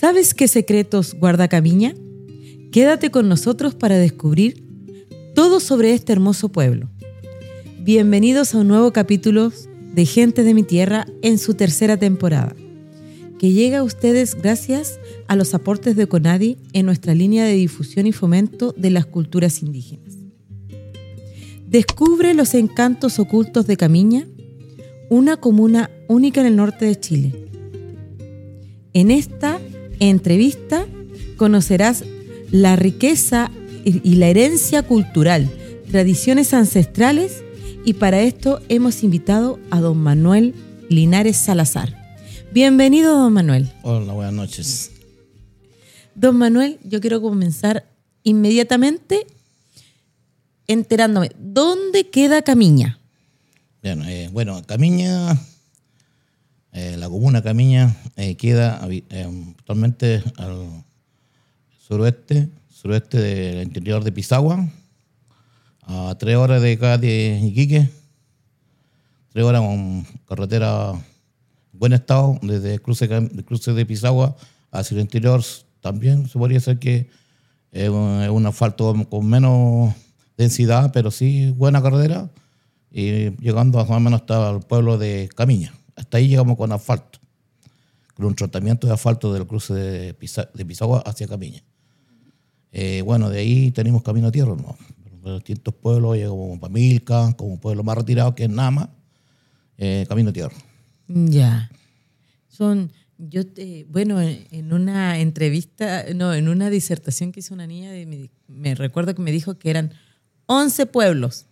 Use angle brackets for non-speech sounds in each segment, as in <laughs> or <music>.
¿Sabes qué secretos guarda Camiña? Quédate con nosotros para descubrir todo sobre este hermoso pueblo. Bienvenidos a un nuevo capítulo de Gente de mi Tierra en su tercera temporada, que llega a ustedes gracias a los aportes de Conadi en nuestra línea de difusión y fomento de las culturas indígenas. Descubre los encantos ocultos de Camiña, una comuna única en el norte de Chile. En esta entrevista conocerás la riqueza y la herencia cultural, tradiciones ancestrales y para esto hemos invitado a don Manuel Linares Salazar. Bienvenido, don Manuel. Hola, buenas noches. Don Manuel, yo quiero comenzar inmediatamente enterándome, ¿dónde queda Camiña? Bien, eh, bueno, Camiña, eh, la comuna Camiña eh, queda actualmente al suroeste, suroeste del interior de Pisagua, a tres horas de acá de Iquique, tres horas con carretera en buen estado, desde el cruce, cruce de Pisagua hacia el interior, también se podría decir que es un asfalto con menos densidad, pero sí buena carretera, y llegando más o menos hasta el pueblo de Camiña. Hasta ahí llegamos con asfalto, con un tratamiento de asfalto del cruce de, Pisagua hacia Camiña. Eh, bueno, de ahí tenemos camino a tierra, ¿no? Los distintos pueblos, como Pamilca, como un pueblo más retirado que es Nama, eh, camino a tierra. Ya. Son, yo, te, bueno, en una entrevista, no, en una disertación que hizo una niña, me, me recuerdo que me dijo que eran 11 pueblos.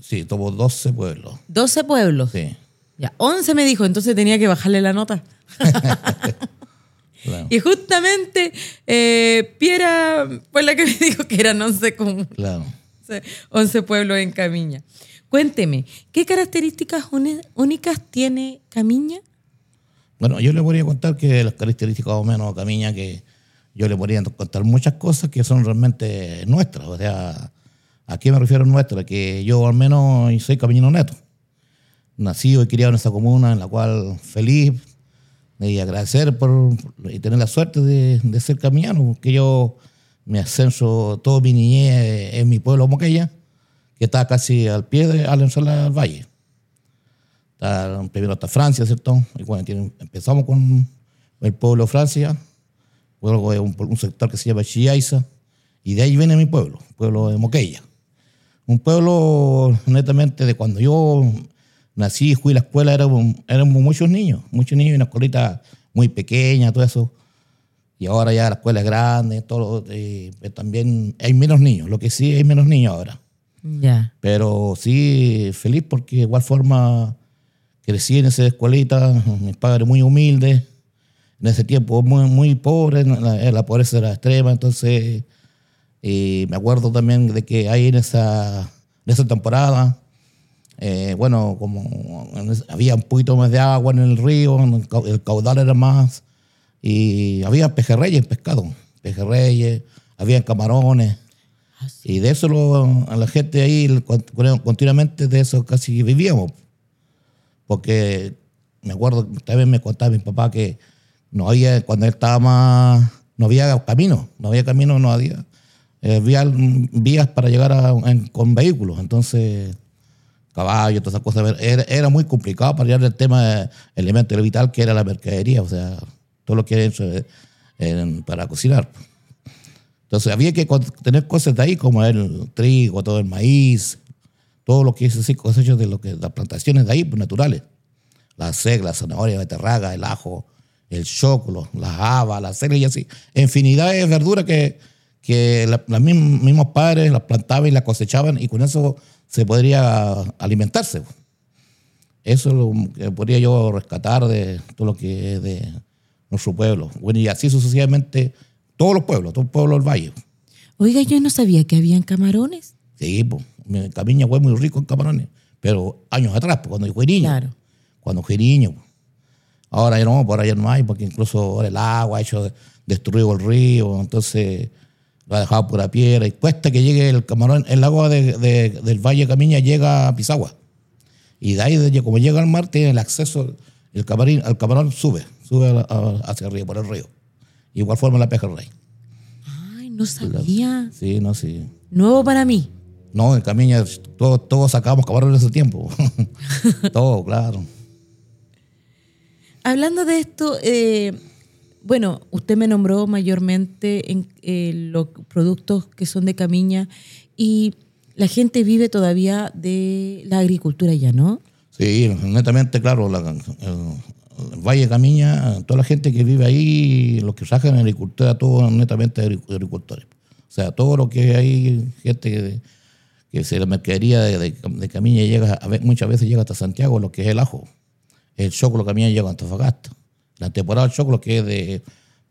Sí, tuvo 12 pueblos. 12 pueblos. Sí. Ya, 11 me dijo, entonces tenía que bajarle la nota. <laughs> Y justamente eh, Piera fue la que me dijo que eran 11 como Claro. 11 pueblos en Camiña. Cuénteme, ¿qué características únicas tiene Camiña? Bueno, yo le podría contar que las características o menos de Camiña, que yo le podría contar muchas cosas que son realmente nuestras. O sea, ¿a qué me refiero nuestras? Que yo al menos soy camiñino neto. Nacido y criado en esta comuna en la cual feliz y agradecer por, y tener la suerte de, ser camiñano, porque yo me ascenso todo mi niñez en mi pueblo Moquella, que está casi al pie de al valle. Está, primero hasta Francia, ¿cierto? Y bueno, empezamos con el pueblo Francia, luego un, un sector que se llama Chiaiza, y de ahí viene mi pueblo, pueblo de Moquella. Un pueblo netamente de cuando yo nací, fui a la escuela, éramos, éramos muchos niños, muchos niños, una escuelita muy pequeña, todo eso. Y ahora ya la escuela es grande, todo, eh, también hay menos niños, lo que sí hay menos niños ahora. Ya. Pero sí, feliz porque de igual forma crecí en esa escuelita, <laughs> mis padres muy humildes, en ese tiempo muy, muy pobres, la, la pobreza era extrema, entonces y me acuerdo también de que ahí en esa, en esa temporada, eh, bueno, como había un poquito más de agua en el río, el caudal era más, y había pejerreyes, pescado, pejerreyes, había camarones. Ah, y de eso lo, a la gente ahí continuamente de eso casi vivíamos. Porque me acuerdo, también me contaba mi papá que no había, cuando él estaba más, no había camino, no había camino, no había eh, vías, para llegar con vehículos. Entonces, caballos, todas esas cosas. Era, era, muy complicado para llegar al tema del elemento vital que era la mercadería, o sea, todo lo que era para cocinar. Entonces había que tener cosas de ahí como el trigo, todo el maíz, todo lo que es así, cosechas de lo que las plantaciones de ahí, pues naturales. La segla, la zanahoria, la beterraga, el ajo, el choclo, las habas, la cera y así. Infinidad de verduras que, que los mismos padres las plantaban y las cosechaban y con eso se podría alimentarse. Eso es lo que podría yo rescatar de todo lo que es de nuestro pueblo. Bueno, y así sucesivamente todos los pueblos, todo el pueblo del valle. Oiga, yo no sabía que habían camarones. Sí, pues, Camiña fue muy rico en camarones, pero años atrás, pues, cuando yo fui niño. Claro. Cuando fui niño. Ahora ya no, por allá no hay, porque incluso ahora el agua ha hecho destruido el río, entonces lo ha dejado por la piedra y cuesta que llegue el camarón, el agua del Valle Camiña llega a Pisagua. Y de ahí, como llega al mar, tiene el acceso, el camarín, el camarón sube, sube hacia arriba por el río. Igual forma la pejerrey. Ay, no sabía. Sí, no, sí. Nuevo para mí. No, en Camiña todos todo sacábamos camarones en ese tiempo. <laughs> todo, claro. Hablando de esto, eh, bueno, usted me nombró mayormente en eh, los productos que son de Camiña y la gente vive todavía de la agricultura ya, ¿no? Sí, netamente, claro, la- Valle Camiña, toda la gente que vive ahí, los que sacan agricultura, todos netamente agri- agricultores. O sea, todo lo que hay, gente que, se la mercadería de, de- Camiña llega, a muchas veces llega hasta Santiago, lo que es el ajo. El choclo Camiña llega a Antofagasta. La temporada del choclo que es de,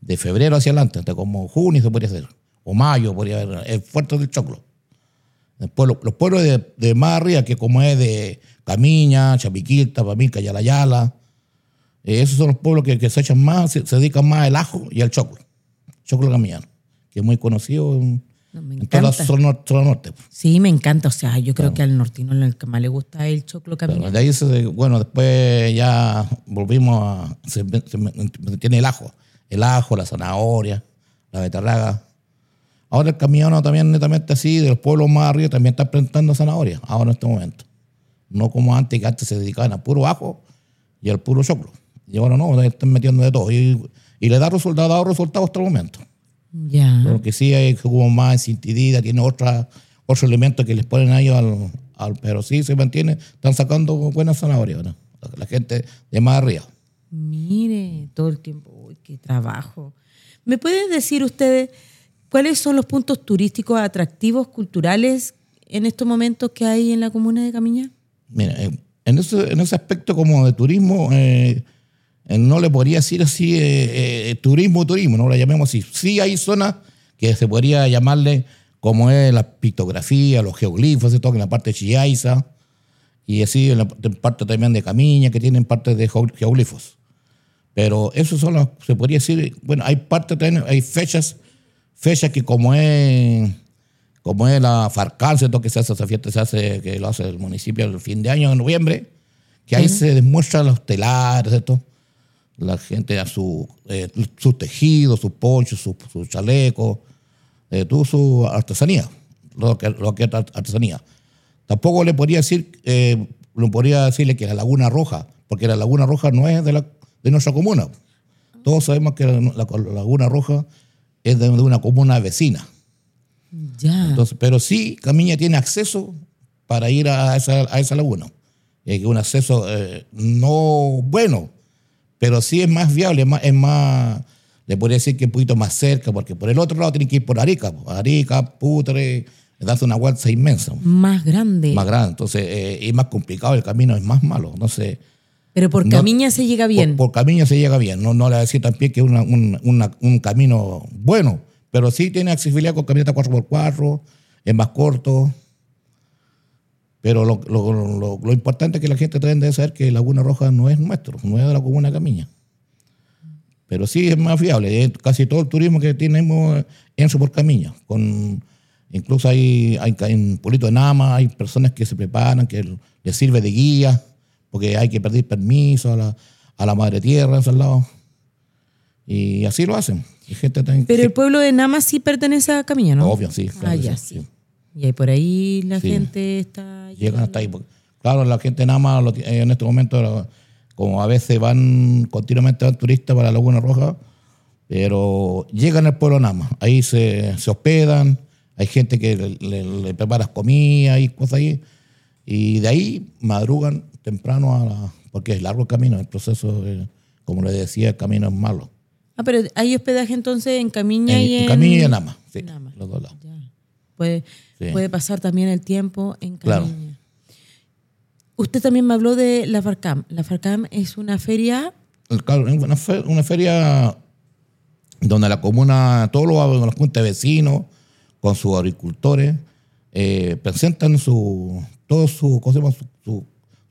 de febrero hacia adelante, hasta como junio se podría hacer, o mayo podría haber, es fuerte del choclo. El los pueblos de, de más arriba, que como es de Camiña, Chapiquilta, Pamilca, Yalayala, eh, esos son los pueblos que, que se echan más, se, se dedican más al ajo y al choclo. Choclo camiñano, que es muy conocido en, No, me en toda la encanta. zona, nor- zona norte. Sí, me encanta. O sea, yo creo que al nortino el que más le gusta es el choclo Pero Camiña. de ahí, se- bueno, después ya volvimos a. Se, se- tiene el ajo. El ajo, la zanahoria, la beterraga. Ahora el camiano también, netamente así, de los pueblos más arriba, también está plantando zanahoria, ahora en este momento. No como antes, que antes se dedicaban a puro ajo y al puro choclo. Y ahora no, están metiendo de todo. Y, y le da resultados, ha dado resultados hasta el momento. Ya. Porque sí hay como más cintidida, tiene otra, otros elementos que les ponen ahí al, al- Pero sí se mantiene, están sacando buenas zanahorias ahora. La, la gente de más arriba. Mire, todo el tiempo, uy, qué trabajo. ¿Me pueden decir ustedes cuáles son los puntos turísticos atractivos, culturales, en estos momentos que hay en la comuna de Camiña? Mira, en ese, en ese aspecto como de turismo, eh, no le podría decir así eh, eh, turismo, turismo, no lo llamemos así. Sí hay zonas que se podría llamarle como es la pictografía, los geoglifos, todo, en la parte de Chiaiza, y así en la parte también de Camiña, que tienen parte de geo- geoglifos. Pero eso son los, se podría decir, bueno, hay parte también, hay fechas, fechas que como es, como es la ¿cierto? que se hace esa fiesta, se hace, que lo hace el municipio el fin de año, en noviembre, que ahí se demuestran los telares, ¿cierto? La gente a su, eh, sus tejidos, sus ponchos, sus sus chalecos, eh, su artesanía, lo que, lo que es art- artesanía. Tampoco le podría decir, eh, no podría decirle que la Laguna Roja, porque la Laguna Roja no es de, la, de nuestra comuna. Todos sabemos que la, la Laguna Roja es de, de una comuna vecina. Ya. Entonces, pero sí, Camiña tiene acceso para ir a esa, a esa laguna. Es un acceso eh, no bueno, pero sí es más viable, es más, es más, le podría decir que un poquito más cerca, porque por el otro lado tienen que ir por Arica. Arica, Putre, darse una vuelta inmensa, Más grande. más grande. Entonces, eh, es más complicado, el camino es más malo. Entonces, Pero por No- Camiña se llega bien. por, por se llega bien. No, no le voy a decir también que es una- un, una- un camino bueno, pero sí tiene accesibilidad con camioneta 4x4, es más corto. Pero lo, lo- lo- lo importante que la gente también debe saber que Laguna Roja no es nuestro, no es de la comuna de Camiña. Pero sí es más fiable. eh, Casi todo el turismo que tenemos entra por Camiña. Con, incluso hay, hay en Pueblito de Nama, hay personas que se preparan, que les sirve de guía, porque hay que pedir permiso a la, a la madre tierra, a esos lados. Y así lo hacen. Gente Pero el pueblo de Nama sí pertenece a Camiña, ¿no? Obvio, sí. Ah, claro que ya, sí, sí. Y ahí por ahí la Sí. gente está... Llegan hasta ahí. claro, la gente nada más en este momento, como a veces van continuamente van turistas para Laguna Roja, pero llegan al pueblo nada más. Ahí se, se hospedan, hay gente que le, le- le prepara comida y cosas ahí. Y de ahí madrugan temprano a la, porque es largo el camino, el proceso, eh, como le decía, el camino es malo. Ah, pero hay hospedaje entonces en Camiña En, y en en... Camino y en Nama, sí, Nama. los dos lados. Ya. Puede, Sí. puede pasar también el tiempo en Claro. Camiña. Usted también me habló de la FARCAM. La FARCAM es una feria... El- claro, es una, una feria donde la comuna, todos los, los juntas vecinos, con sus agricultores, eh, presentan su, todo su, ¿cómo se llama? su, su,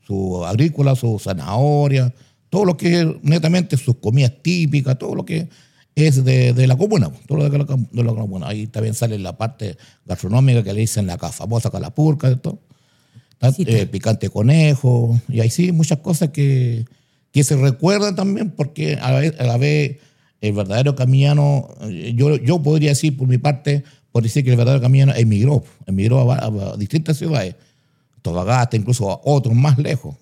su agrícola, su zanahoria, todo lo que es netamente sus comidas típicas, todo lo que es de, de la comuna, todo lo de la, de la comuna. Ahí también sale la parte gastronómica que le dicen la famosa calapurca, y todo. Sí, eh, picante conejo, y ahí sí, muchas cosas que, que se recuerdan también porque a la vez, a la vez el verdadero camillano, eh, yo, yo podría decir por mi parte, por decir que el verdadero camillano emigró, emigró a, va- a distintas ciudades, Tobagasta, incluso a otros más lejos,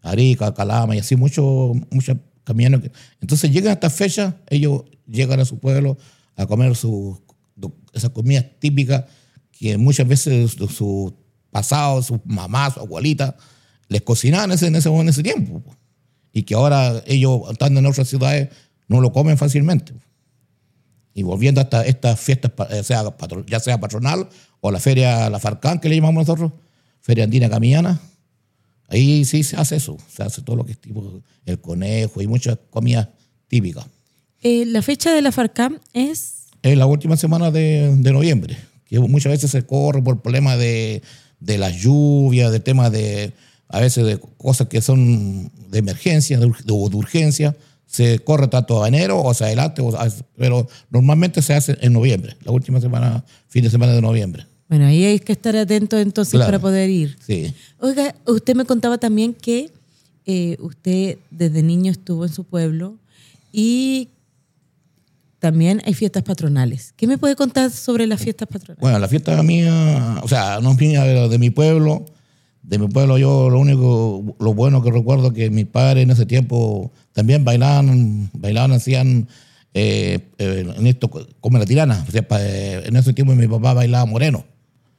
Arica, Calama y así muchos camioneros. que- Entonces llegan a estas fechas, ellos llegan a su pueblo a comer sus esas comidas típicas que muchas veces su, su sus mamás, su abuelita, les cocinaban en ese, en ese, en ese tiempo. po. Y que ahora ellos, estando en otras ciudades, no lo comen fácilmente. Y volviendo hasta estas fiestas, eh, ya sea patronal o la feria La Farcán, que le llamamos nosotros, Feria Andina Camillana, ahí sí se hace eso. Se hace todo lo que es tipo el conejo y muchas comidas típicas. Eh, la fecha de la FARCAM es... Es la última semana de, de noviembre, que muchas veces se corre por problemas de, de las lluvias, de temas de, a veces de cosas que son de emergencia o de urgencia. Se corre tanto a enero o hacia adelante, o a- pero normalmente se hace en noviembre, la última semana, fin de semana de noviembre. Bueno, ahí hay que estar atentos entonces Claro. para poder ir. Sí. Oiga, usted me contaba también que eh, usted desde niño estuvo en su pueblo y también hay fiestas patronales. ¿Qué me puede contar sobre las fiestas patronales? Bueno, la fiesta mía, o sea, no es mía, de mi pueblo. De mi pueblo, yo lo único, lo bueno que recuerdo es que mis padres en ese tiempo también bailaban, bailaban, hacían eh, eh, en esto como la tirana. O sea, pa- eh, en ese tiempo mi papá bailaba moreno.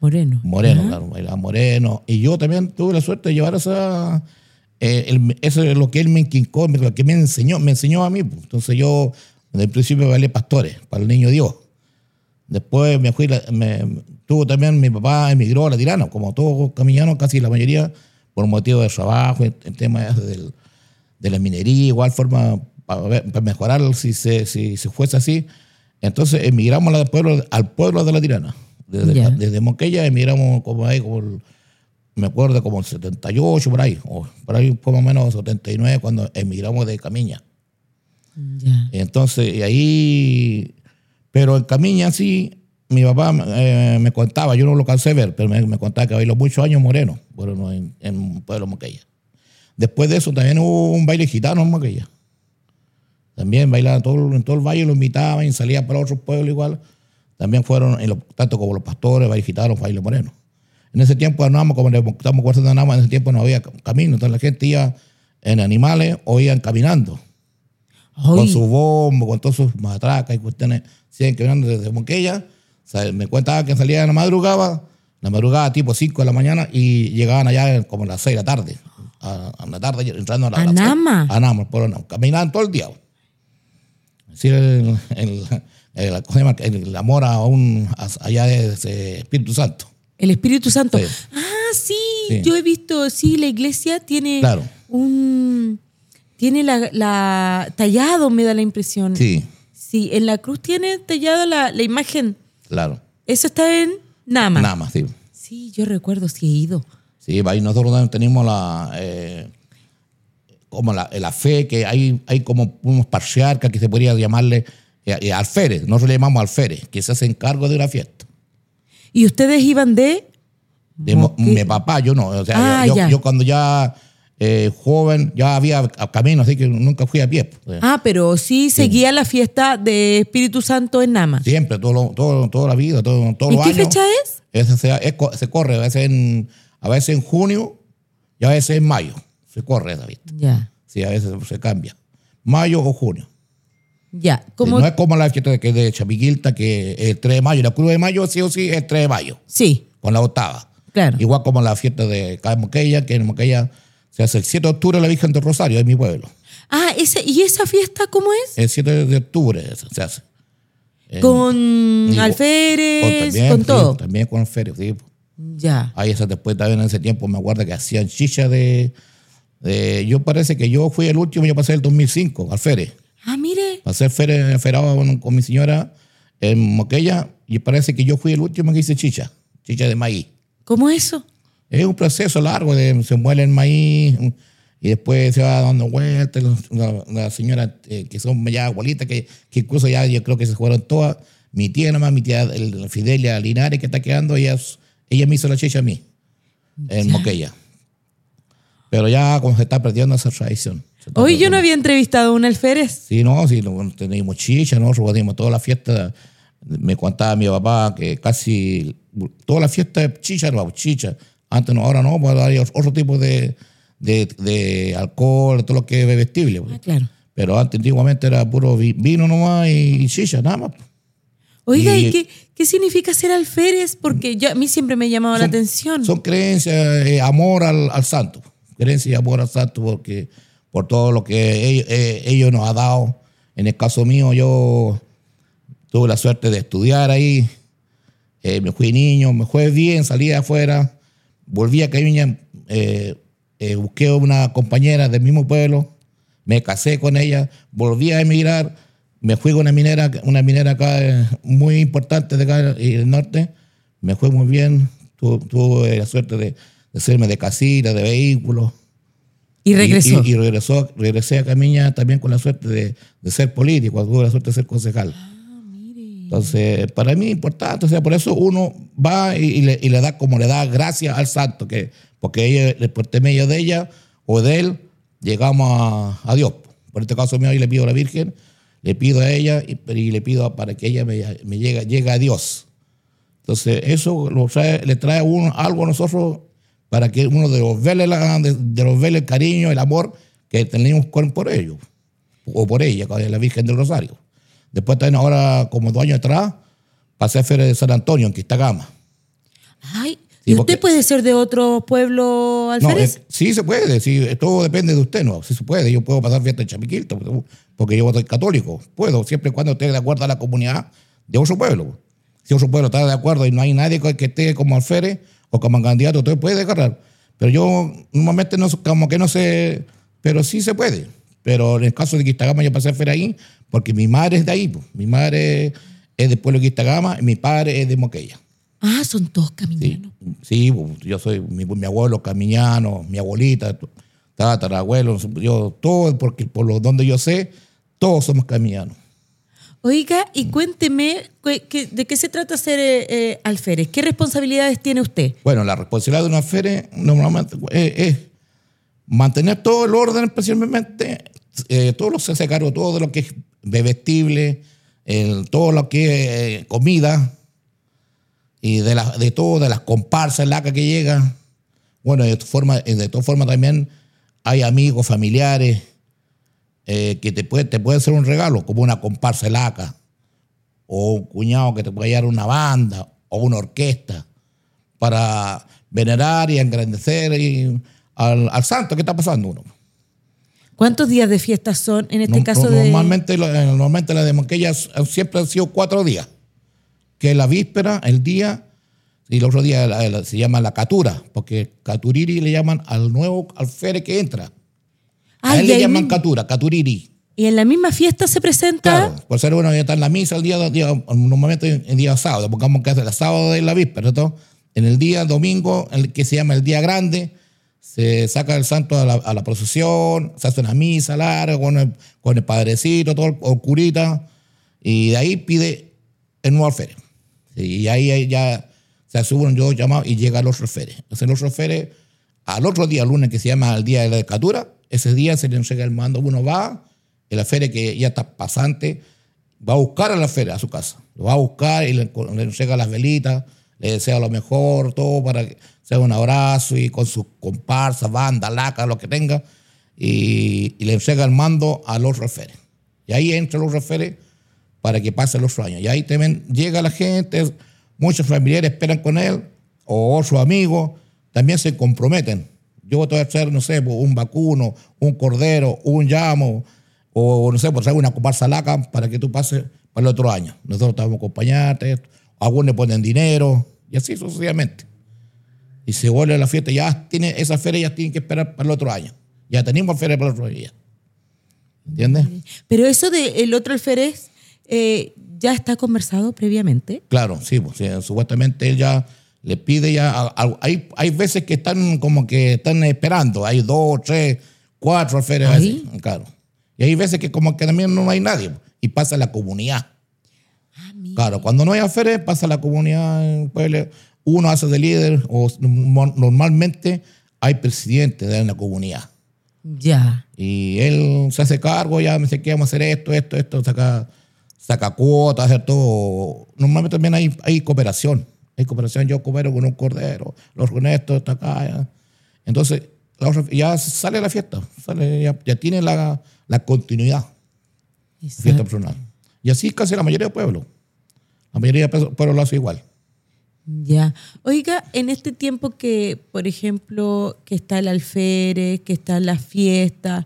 Moreno. Moreno, Ajá. claro, bailaba moreno. Y yo también tuve la suerte de llevar esa. eh, el- eso es lo que él me inquincó, lo que me enseñó, me enseñó a mí. pues. Entonces yo, desde el principio, bailé pastores para el niño Dios. Después me fui, me, tuvo también, mi papá emigró a la Tirana, como todos camillanos, casi la mayoría, por motivo de trabajo, el, el tema del- de la minería, igual forma, para, mejorar si se, si, se fuese así. Entonces emigramos al pueblo, al pueblo de la Tirana. Desde, Monquella emigramos como ahí, como el- me acuerdo como el 78 por ahí, o por ahí fue más o menos 79 cuando emigramos de Camiña. Entonces, y ahí, pero en Camiña sí, mi papá eh, me contaba, yo no lo alcancé a ver, pero me, contaba que bailó muchos años moreno, bueno, en, en Pueblo Moquella. Después de eso también hubo un baile gitano en Moquella. También bailaban todo, en todo el valle, lo invitaban y salía para otros pueblos igual. También fueron, tanto como los pastores, baile gitanos, baile moreno. En ese tiempo andábamos, como estamos conversando en ese tiempo no había camino, entonces la gente iba en animales o iban caminando con su bombo, con todas sus matracas y cuestiones, siguen caminando desde. O sea, me cuenta que salían a la madrugada, la madrugada tipo 5 de la mañana y llegaban allá como a las 6 de la tarde. A, a la tarde entrando a la ¿A las seis. Nama? A Nama, por Nama. Caminaban todo el día. Sí, el, el, el-. El- amor a un, allá de ese Espíritu Santo. el Espíritu Santo. Sí. Ah, sí, Sí. yo he visto, sí, la iglesia tiene Claro. un... Tiene la, la- tallado, me da la impresión. Sí, Sí, en la cruz tiene tallada la, la imagen. claro. Eso está en Nama. Nama, sí. Sí, yo recuerdo, sí he ido. Sí, ahí nosotros tenemos la, eh, como la, la fe, que hay, hay como unos patriarcas que se podría llamarle eh, eh, alférez, nosotros le llamamos alférez, que se hacen cargo de la fiesta. ¿Y ustedes iban de...? De mo- mi papá, yo no, o sea, Ah, yo, yo cuando ya eh, joven, ya había camino, así que nunca fui a pie. pues. Ah, pero sí seguía la fiesta de Espíritu Santo en Nama. Siempre, todo, lo- todo, toda la vida, todo, todos ¿Y los qué años. fecha es? Ese se, es se corre, a veces, en, a veces en junio y a veces en mayo. Se corre esa fiesta. Ya, Sí, a veces se cambia. Mayo o junio. ya. Como, No es como la fiesta de, de Chapiquilta, que es el 3 de mayo. La cruz de mayo sí o sí es el 3 de mayo, sí, con la octava. claro. Igual como la fiesta de Moquella, que en Moquella se hace el 7 de octubre la Virgen del Rosario, es mi pueblo. Ah, ese, ¿y esa fiesta cómo es? El 7 de octubre se hace. Con y- alférez, también, con sí, todo. También con ferio, sí. Ya. Ahí esa después también en ese tiempo me acuerdo que hacían chicha de, de- Yo parece que yo fui el último, yo pasé el 2005 al feria. Ah, mire. Pasé feria ferado con, con mi señora en Moquella y parece que yo fui el último que hice chicha, chicha de maíz. ¿Cómo eso? Es un proceso largo, de, se muele el maíz y después se va dando vueltas. La, la señora eh, que son ya abuelitas, que, que incluso ya yo creo que se fueron todas. Mi tía nomás, mi tía el, Fidelia Linares que está quedando, ella, ella me hizo la chicha a mí, en Moquella. Pero ya como se está perdiendo esa tradición. Hoy yo no había entrevistado a un alférez. Sí, no, sí, no, teníamos chicha, nosotros teníamos toda la fiesta. Me contaba mi papá que casi toda la fiesta de chicha, no, chicha. Antes no, ahora no, pues hay otro tipo de, de, de alcohol, todo lo que es bebestible. pues. Ah, claro. Pero antes, antiguamente era puro vi- vino nomás y chicha, nada más. pues. Oiga, ¿y, Y- qué, qué significa ser alférez? Porque yo, a mí siempre me ha llamado la atención. Son creencias, eh, amor al, al santo. Creencia y amor al santo porque por todo lo que ellos, eh, ellos nos ha dado. En el caso mío, yo tuve la suerte de estudiar ahí. Eh, me fui niño, me fue bien, salí de afuera. Volví a Cañuña, eh, eh, busqué una compañera del mismo pueblo, me casé con ella, volví a emigrar, me fui con una minera, una minera acá eh, muy importante de acá y del norte, me fue muy bien, tu- tuve la suerte de, de hacerme de casita, de vehículos. y regresó. Y, y regresó, regresé a Camiña también con la suerte de, de ser político, tuve la suerte de ser concejal. Entonces, para mí es importante, o sea, por eso uno va y, le, da como le da gracias al santo, que, porque ella, por medio de ella o de él, llegamos a, Dios. Por este caso mío, yo le pido a la Virgen, le pido a ella y, le pido para que ella me, me llegue, a Dios. Entonces, eso lo trae- le trae uno algo a nosotros para que uno de los vele, la- de, de los vele el cariño, el amor que tenemos por ellos, o por ella, la Virgen del Rosario. Después también ahora, como dos años atrás, pasé a Feria de San Antonio, en Quistagama. Ay, Sí, ¿y usted puede ser de otro pueblo No, alférez? eh, sí se puede, sí, todo depende de usted, ¿no? Sí se puede. Yo puedo pasar fiesta en Chapiquilto, porque yo soy católico. Puedo, siempre y cuando esté de acuerdo a la comunidad de otro pueblo. Si otro pueblo está de acuerdo y no hay nadie que esté como alférez o como candidato, usted puede agarrar. Pero yo normalmente no, como que no sé, pero sí se puede. Pero en el caso de Quistagama yo pasé a feria ahí porque mi madre es de ahí. pues. Mi madre es del pueblo de Quistagama y mi padre es de Moquella. Ah, son todos camiñanos. sí, pues, yo soy mi, mi abuelo camiñano, mi abuelita, tatarabuelo, yo todo, porque por lo donde yo sé, todos somos camiñanos. Oiga, y cuénteme cu- que- de qué se trata ser eh, eh, alférez. ¿Qué responsabilidades tiene usted? Bueno, la responsabilidad de una feria normalmente eh, es mantener todo el orden, especialmente eh, todo lo que se cargo, todo lo que es bebestible, el- todo lo que es eh, comida y de, la- de todo, de las comparsas, la que llega. Bueno, de todas formas de todas formas también hay amigos, familiares eh, que te pueden te puede hacer un regalo, como una comparsa laca, o un cuñado que te puede llevar una banda o una orquesta para venerar y engrandecer y- al, al santo que está pasando uno. ¿Cuántos días de fiesta son en este No- caso no- de...? normalmente, eh, normalmente la de Monquilla s- siempre han sido cuatro días, que es la víspera, el día, y el otro día la- la- se llama la catura, porque caturiri le llaman al nuevo alférez que entra. Ah, A él y le llaman catura, caturiri. Y en la misma fiesta se presenta... Claro, por ser uno ya está en la misa el día, día normalmente en día sábado, pongamos que es el sábado de la víspera, ¿no? En el día domingo, el que se llama el día grande, se saca el santo a la, a la procesión, se hace una misa larga con el, con el padrecito, todo el, curita, y de ahí pide el nuevo alférez. Y ahí ya se sube un yo llamado y llega los alférez. Entonces los alférez, al otro día, lunes, que se llama el día de la decatura, ese día se le entrega el mando, uno va, el alférez que ya está pasante, va a buscar a la feria a su casa. Lo va a buscar y le, le entrega las velitas, le desea lo mejor, todo para que sea un abrazo y con sus comparsas, banda, laca, lo que tenga, y, le entrega el mando a los referes. Y ahí entra los referes para que pase los años. Y ahí también llega la gente, muchos familiares esperan con él, o otros amigos, también se comprometen. Yo voy a hacer, no sé, un vacuno, un cordero, un llamo, o no sé, pues una comparsa laca para que tú pases para el otro año. Nosotros te vamos a acompañarte, algunos le ponen dinero, y así sucesivamente. Y se vuelve la fiesta, ya tiene, esa feria ya tiene que esperar para el otro año. Ya tenemos feria para el otro día. ¿Entiendes? Pero eso del otro alférez eh, ya está conversado previamente. Claro, sí, pues, sí, supuestamente él ya le pide ya. a- a- hay, hay veces que están como que están esperando. Hay dos, tres, cuatro alférez. Claro. Y hay veces que como que también no hay nadie. Y pasa la comunidad. Claro, cuando no hay alférez, pasa la comunidad. pueblo. Uno hace de líder o no- normalmente hay presidente de una comunidad. Ya. Y él se hace cargo, ya me dice que vamos a hacer esto, esto, esto, saca, saca cuotas, hacer todo. Normalmente también hay, hay cooperación. Hay cooperación, yo coopero con un cordero, los honestos está acá. ya. Entonces, la ya sale la fiesta, sale, ya, ya tiene la, la continuidad, fiesta personal. Y así casi la mayoría del pueblo. La mayoría del pueblo lo hace igual. Ya. Oiga, en este tiempo que, por ejemplo, que está el alférez, que están las fiestas,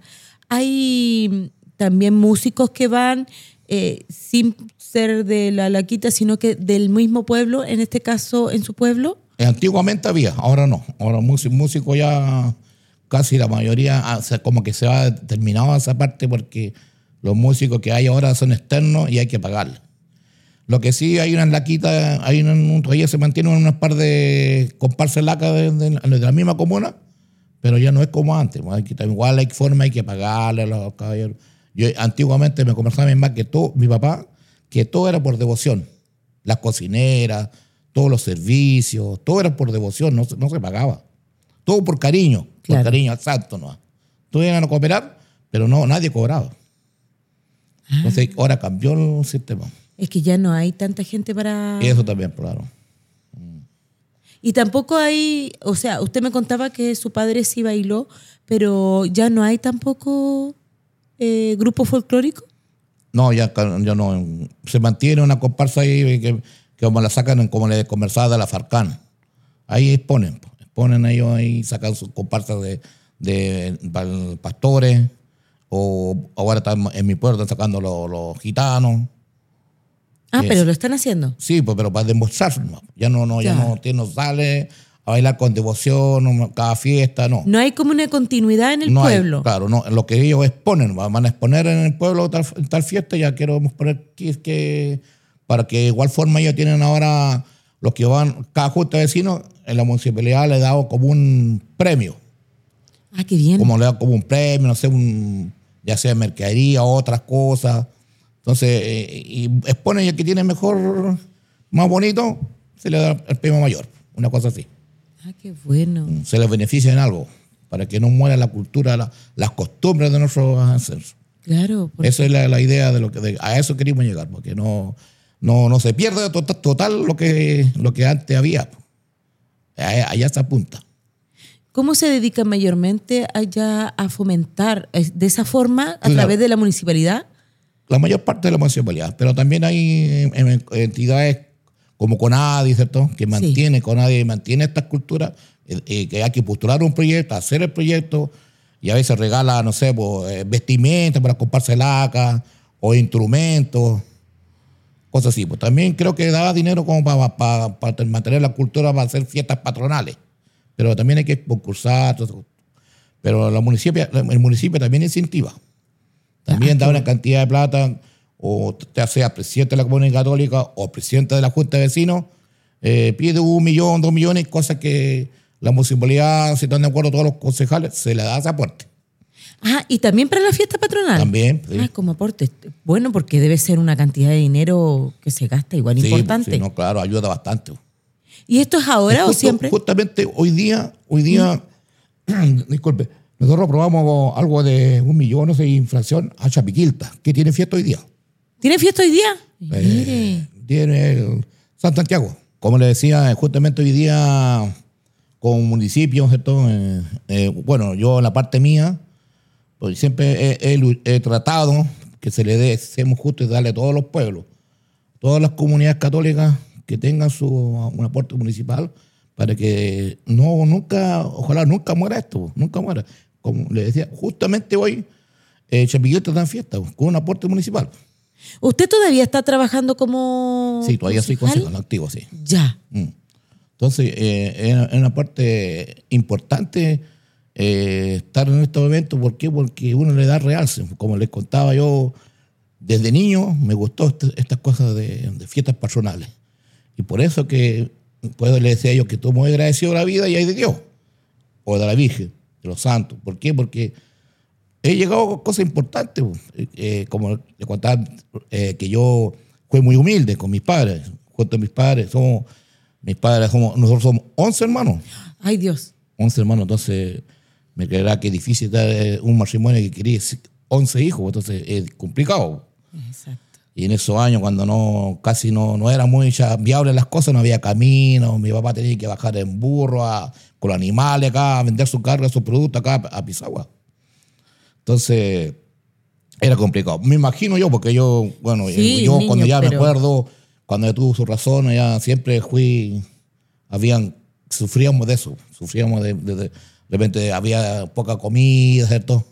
hay también músicos que van eh, sin ser de la Laquita, sino que del mismo pueblo, en este caso en su pueblo. Antiguamente había, ahora no. Ahora músico, músico ya casi la mayoría, ah, como que se ha terminado esa parte porque los músicos que hay ahora son externos y hay que pagarles. Lo que sí hay una laquita, hay un, todavía se mantienen unas par de comparsas lacas de, de- de la misma comuna, pero ya no es como antes. Hay que, igual hay forma, hay que pagarle a los caballeros. Yo antiguamente me conversaba mi mamá que todo, mi papá, que todo era por devoción. Las cocineras, todos los servicios, todo era por devoción, no, se- no se pagaba. Todo por cariño, Claro. por cariño al santo, ¿no? Todos iban a cooperar, pero no, nadie cobraba. Entonces ahora cambió el sistema. Es que ya no hay tanta gente para... Eso también, claro. Y tampoco hay, o sea, usted me contaba que su padre sí bailó, pero ya no hay tampoco eh, grupo folclórico. No, ya, ya no. Se mantiene una comparsa ahí que, que como la sacan en- como le conversaba de la Farcán. Ahí exponen, po. exponen ellos ahí, sacan sus comparsas de, de pastores, o ahora están en mi pueblo están sacando los, los gitanos. Ah, pero lo están haciendo. Sí, pues, pero para demostrar, no. ya no, no, ya Claro. no, tiene- no sale a bailar con devoción, cada fiesta, no. No hay como una continuidad en el No hay, pueblo. claro, no, lo que ellos exponen, van a exponer en el pueblo tal, tal fiesta, ya queremos poner que, que para que de igual forma ellos tienen ahora los que van, cada junta de vecinos, en la municipalidad le dado como un premio, Ah, qué bien. como le da como un premio, no sé, un, ya sea mercadería o otras cosas. Entonces, eh, y exponen y el que tiene mejor, más bonito, se le da el premio mayor, una cosa así. Ah, qué bueno. Se les beneficia en algo, para que no muera la cultura, la- las costumbres de nuestros ancestros. Claro. porque- Esa es la, la idea de lo que de- a eso queríamos llegar, porque no, no, no se pierde total, total lo que lo que antes había. Allá, allá se apunta. ¿Cómo se dedica mayormente allá a fomentar de esa forma a Claro. través de la municipalidad? La mayor parte de la municipalidad, pero también hay entidades como CONADI, ¿cierto? Que mantiene, CONADI mantiene estas culturas, eh, eh, que hay que postular un proyecto, hacer el proyecto, y a veces regala, no sé, pues, eh, vestimenta para comprarse laca, o instrumentos, cosas así. Pues también creo que daba dinero como para, para, para mantener la cultura, para hacer fiestas patronales. Pero también hay que concursar. Pero la municipio, el municipio también incentiva. También da una cantidad de plata, o te sea presidente de la comunidad católica o presidente de la Junta de Vecinos, eh, pide un millón, dos millones, cosas que la municipalidad, si están de acuerdo todos los concejales, se le da ese aporte. Ah, y también para la fiesta patronal. También. sí. Ah, como aporte. Bueno, porque debe ser una cantidad de dinero que se gasta igual Sí, importante. sí, no, claro, ayuda bastante. ¿Y esto es ahora o siempre? Justamente hoy día, hoy día, <clears throat> disculpe, nosotros aprobamos algo de un millón, no sé, inflación a Chapiquilta, que tiene fiesta hoy día. ¿Tiene fiesta hoy día? Eh, Mire. tiene el San Santiago. Como le decía, justamente hoy día con municipios, ¿cierto? Eh, eh, bueno, yo en la parte mía, pues siempre he, he tratado que se le dé, seamos justos y darle a todos los pueblos, todas las comunidades católicas que tengan su, un aporte municipal para que no, nunca, ojalá nunca muera esto, nunca muera. Como le decía, justamente hoy eh, está en fiesta con un aporte municipal. ¿Usted todavía está trabajando como Sí, todavía soy concejal? activo, sí. Ya. Mm. Entonces, eh, es es una parte importante eh, estar en estos eventos. ¿Por qué? Porque uno le da realce. Como les contaba yo, desde niño me gustó este- estas cosas de, de fiestas personales. Y por eso que, pues le decía yo que estoy muy agradecido de la vida y hay de Dios, o de la Virgen, de los santos. ¿Por qué? Porque he llegado a cosas importantes. eh, eh, como le contaba, eh, que yo fui muy humilde con mis padres. Junto a mis padres, somos, mis padres somos, nosotros somos 11 hermanos. Ay, Dios. 11 hermanos, entonces me creerá que es difícil dar eh, un matrimonio que quería 11 hijos, entonces es complicado. Exacto. Y en esos años, cuando no casi no, no era muy ya viable las cosas, no había camino, mi papá tenía que bajar en burro a- con los animales acá, a vender su carga, sus productos acá a Pisagua. Entonces, era complicado. Me imagino yo, porque yo, bueno, Sí, yo niño, cuando ya me acuerdo, cuando ya tuvo su razón, ya siempre fui, habían, sufríamos de eso, sufríamos de, de, de repente había poca comida, ¿cierto?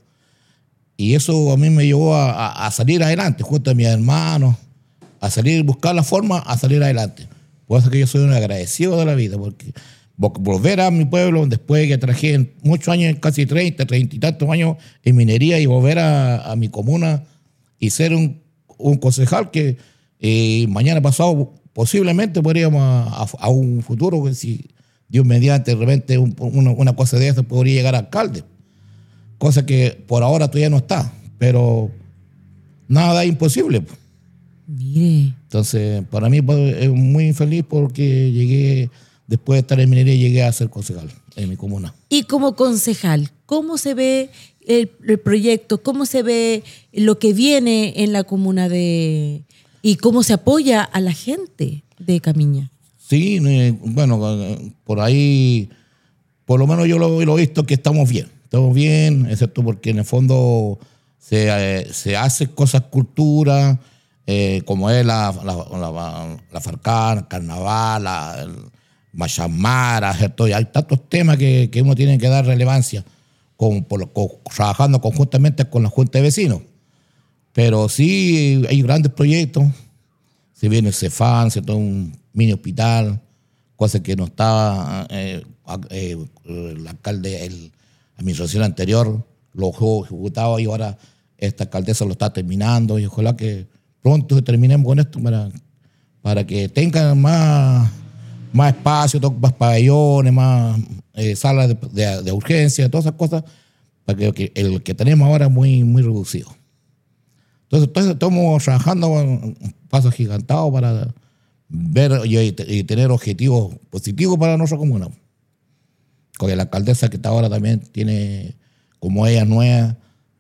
Y eso a mí me llevó a, a- salir adelante, junto a mis hermanos, a salir, buscar la forma a salir adelante. Por eso que yo soy un agradecido de la vida, porque vo- volver a mi pueblo, después que trabajé muchos años, casi 30, 30 y tantos años en minería, y volver a, a mi comuna y ser un, un concejal que eh, mañana pasado posiblemente podríamos a, a- un futuro, que si Dios mediante de repente un- una, una cosa de eso podría llegar a alcalde cosa que por ahora todavía no está, pero nada es imposible. Mire, Entonces, para mí pues, es muy feliz porque llegué, después de estar en minería, llegué a ser concejal en mi comuna. y como concejal, ¿cómo se ve el, el proyecto? ¿Cómo se ve lo que viene en la comuna de... y cómo se apoya a la gente de Camiña? Sí, eh, bueno, eh, por ahí, por lo menos yo lo he visto que estamos bien. Estamos bien, excepto porque en el fondo se, eh, se hace cosas cultura, eh, como es la, la, la, el Carnaval, la, el Machamara, ¿cierto? Hay tantos temas que, que uno tiene que dar relevancia, con, por- con- trabajando conjuntamente con la Junta de Vecinos. Pero sí hay grandes proyectos, se viene el Cefán, toma un mini hospital, cosa que no estaba eh, el alcalde, el, administración anterior lo dejó ejecutado y ahora esta alcaldesa lo está terminando y ojalá que pronto terminemos con esto para, para que tengan más, más espacio, más pabellones, más eh, salas de, de- urgencia, todas esas cosas, para que, el que tenemos ahora es muy, muy reducido. Entonces, estamos trabajando en un paso agigantado para ver y, y tener objetivos positivos para nuestra comuna. Porque la alcaldesa que está ahora también tiene, como ella nueva,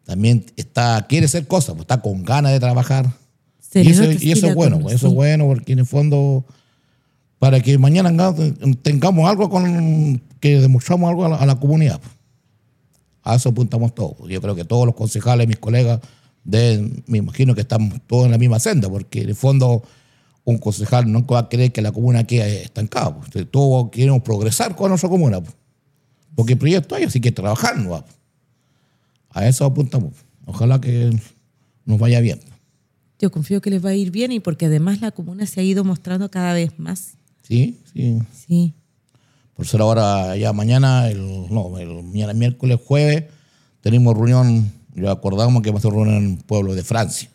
también está, quiere hacer cosas, pues, está con ganas de trabajar. Y eso, y eso estilo es bueno, con- pues, eso es bueno porque en el fondo, para que mañana tengamos algo con que demostramos algo a la, a la comunidad. pues. A eso apuntamos todos. Yo creo que todos los concejales, mis colegas, de, me imagino que estamos todos en la misma senda, porque en el fondo un concejal nunca va a querer que la comuna quede estancada. pues. Todos queremos progresar con nuestra comuna, pues. Porque el proyecto hay, así que trabajar no va. A eso apuntamos. Ojalá que nos vaya bien. Yo confío que les va a ir bien y porque además la comuna se ha ido mostrando cada vez más. Sí, sí. Sí. Por ser ahora ya mañana, el, no, el mañana miércoles, jueves, tenemos reunión, ya acordamos que vamos a hacer reunión en el pueblo de Francia.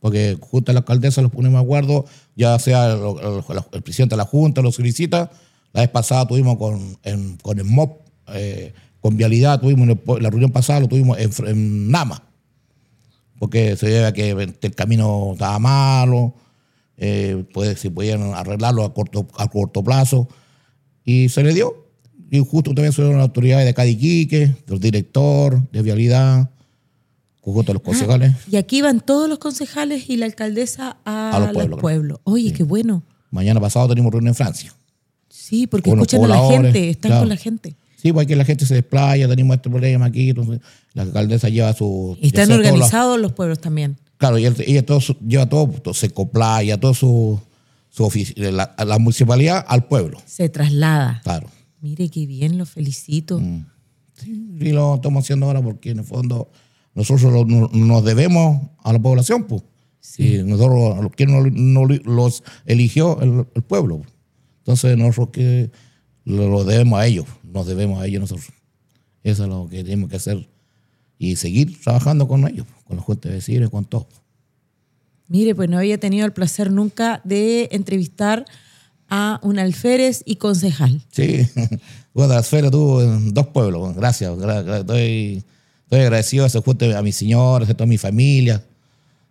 Porque justo la alcaldesa los ponemos de acuerdo, ya sea el, el- el presidente de la Junta lo solicita. La vez pasada tuvimos con, en- con el MOP, eh, con Vialidad, tuvimos la reunión pasada lo tuvimos en, Nama. Porque se debe a que el camino estaba malo, eh, pues, si podían arreglarlo a corto, a corto plazo. Y se le dio. Y justo también son las autoridades de Cadiquique, del director, de Vialidad, junto a los concejales. Y aquí van todos los concejales y la alcaldesa a, A los los pueblos. Oye, qué bueno. Mañana pasado tenemos reunión en Francia. Sí, porque Con escuchan a la gente, están claro. con la gente. Sí, porque la gente se desplaya, tenemos este problema aquí, entonces la alcaldesa lleva su... Y están los- organizados los pueblos también. claro, y ella todo su- lleva todo, todo se coplaya, todo su, su la, la municipalidad al pueblo, Se traslada. claro. Mire qué bien, lo felicito. Mm. Y lo estamos haciendo ahora porque en el fondo nosotros lo- no- nos debemos a la población, pues. Y nosotros, ¿quién los eligió? El, el pueblo. Entonces nosotros que lo debemos a ellos, nos debemos a ellos nosotros. Eso es lo que tenemos que hacer y seguir trabajando con ellos, con la Junta de Vecinos, con todo. Mire, pues no había tenido el placer nunca de entrevistar a un alférez y concejal. Sí, <laughs> bueno, la esfera tuvo en dos pueblos. Gracias, gra- gra- estoy, estoy agradecido a ese junto a mis señores, a toda mi familia,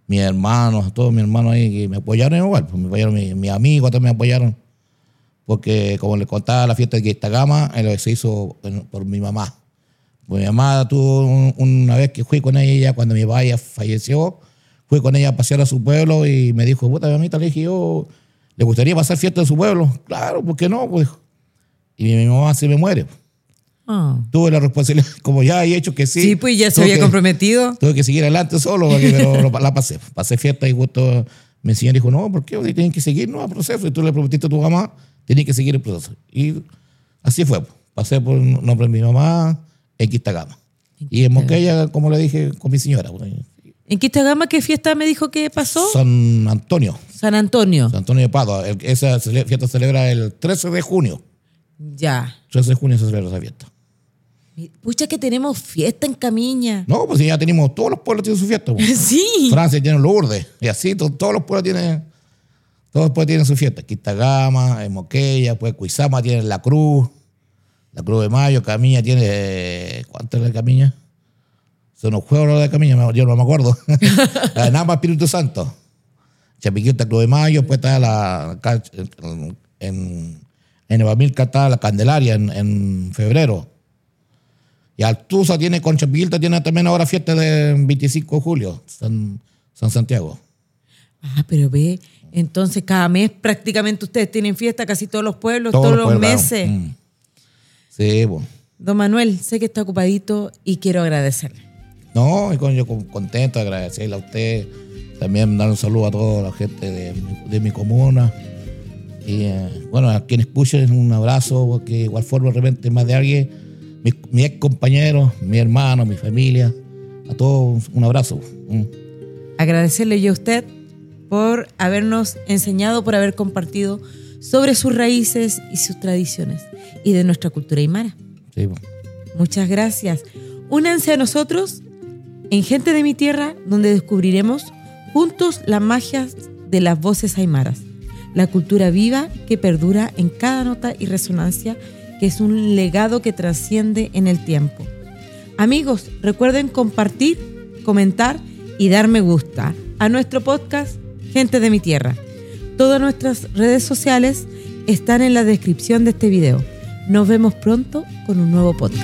mis hermanos, a todos mis hermanos ahí que me apoyaron igual, pues me apoyaron mis, mis amigos, también me apoyaron, porque como les contaba, la fiesta de Quistagama eh, se hizo por mi mamá. Pues mi mamá tuvo un- una vez que fui con ella, cuando mi papá falleció, fui con ella a pasear a su pueblo y me dijo, puta, mamita, le dije yo, ¿le gustaría pasar fiesta en su pueblo? Claro, ¿por qué no? Pues, y mi mamá se me muere. Ah. Tuve la responsabilidad, <laughs> como ya he hecho que sí. Sí, pues ya se había que- comprometido. Tuve que seguir adelante solo, porque- pero <laughs> la pasé. Pasé fiesta y justo mi señora dijo, no, ¿por qué? Ustedes Tienen que seguir no, el proceso. Y tú le prometiste a tu mamá, tienen que seguir el proceso. Y así fue. Pasé por el nombre de mi mamá en Quistagama. Y en Moquella, como le dije, con mi señora. pues, ¿En Quistagama qué fiesta me dijo que pasó? San Antonio, San Antonio. San Antonio de Padua. Esa fiesta se celebra el 13 de junio. Ya. 13 de junio se celebra esa fiesta. Pucha que tenemos fiesta en Camiña. No, pues ya tenemos, todos los pueblos tienen su fiesta. pues. <laughs> Sí. Francia tiene Lourdes, y así to- todos los pueblos tienen, todos los pueblos tienen su fiesta. Quistagama, en Moquella, pues Cuizama tiene la Cruz, la Cruz de Mayo, Camiña tiene, eh, ¿cuánto es la Camiña? Son los juegos de Camiña, yo no me acuerdo. <laughs> la de Nama Espíritu Santo. Chapiquita, Cruz de Mayo, pues está la, en, en Evamilca está la Candelaria en, en febrero. Y Altuza tiene, con Chapiquilta tiene también ahora fiesta de 25 de julio, San, San Santiago. Ah, pero ve, entonces cada mes prácticamente ustedes tienen fiesta, casi todos los pueblos, todos, los, pueblos, meses. claro. Mm. Sí, bueno. Don Manuel, sé que está ocupadito y quiero agradecerle. No, yo con- contento, agradecerle a usted, también dar un saludo a toda la gente de, mi- de mi comuna. Y eh, bueno, a quienes escuchen, un abrazo, porque de igual forma de repente más de alguien, mis ex compañeros, mi hermano, mi familia, a todos un abrazo. Mm. Agradecerle yo a usted por habernos enseñado, por haber compartido sobre sus raíces y sus tradiciones y de nuestra cultura aymara. Sí. Muchas gracias. Únanse a nosotros en Gente de mi Tierra, donde descubriremos juntos las magias de las voces aymaras, la cultura viva que perdura en cada nota y resonancia, que es un legado que trasciende en el tiempo. Amigos, recuerden compartir, comentar y dar me gusta a nuestro podcast Gente de mi Tierra. Todas nuestras redes sociales están en la descripción de este video. Nos vemos pronto con un nuevo podcast.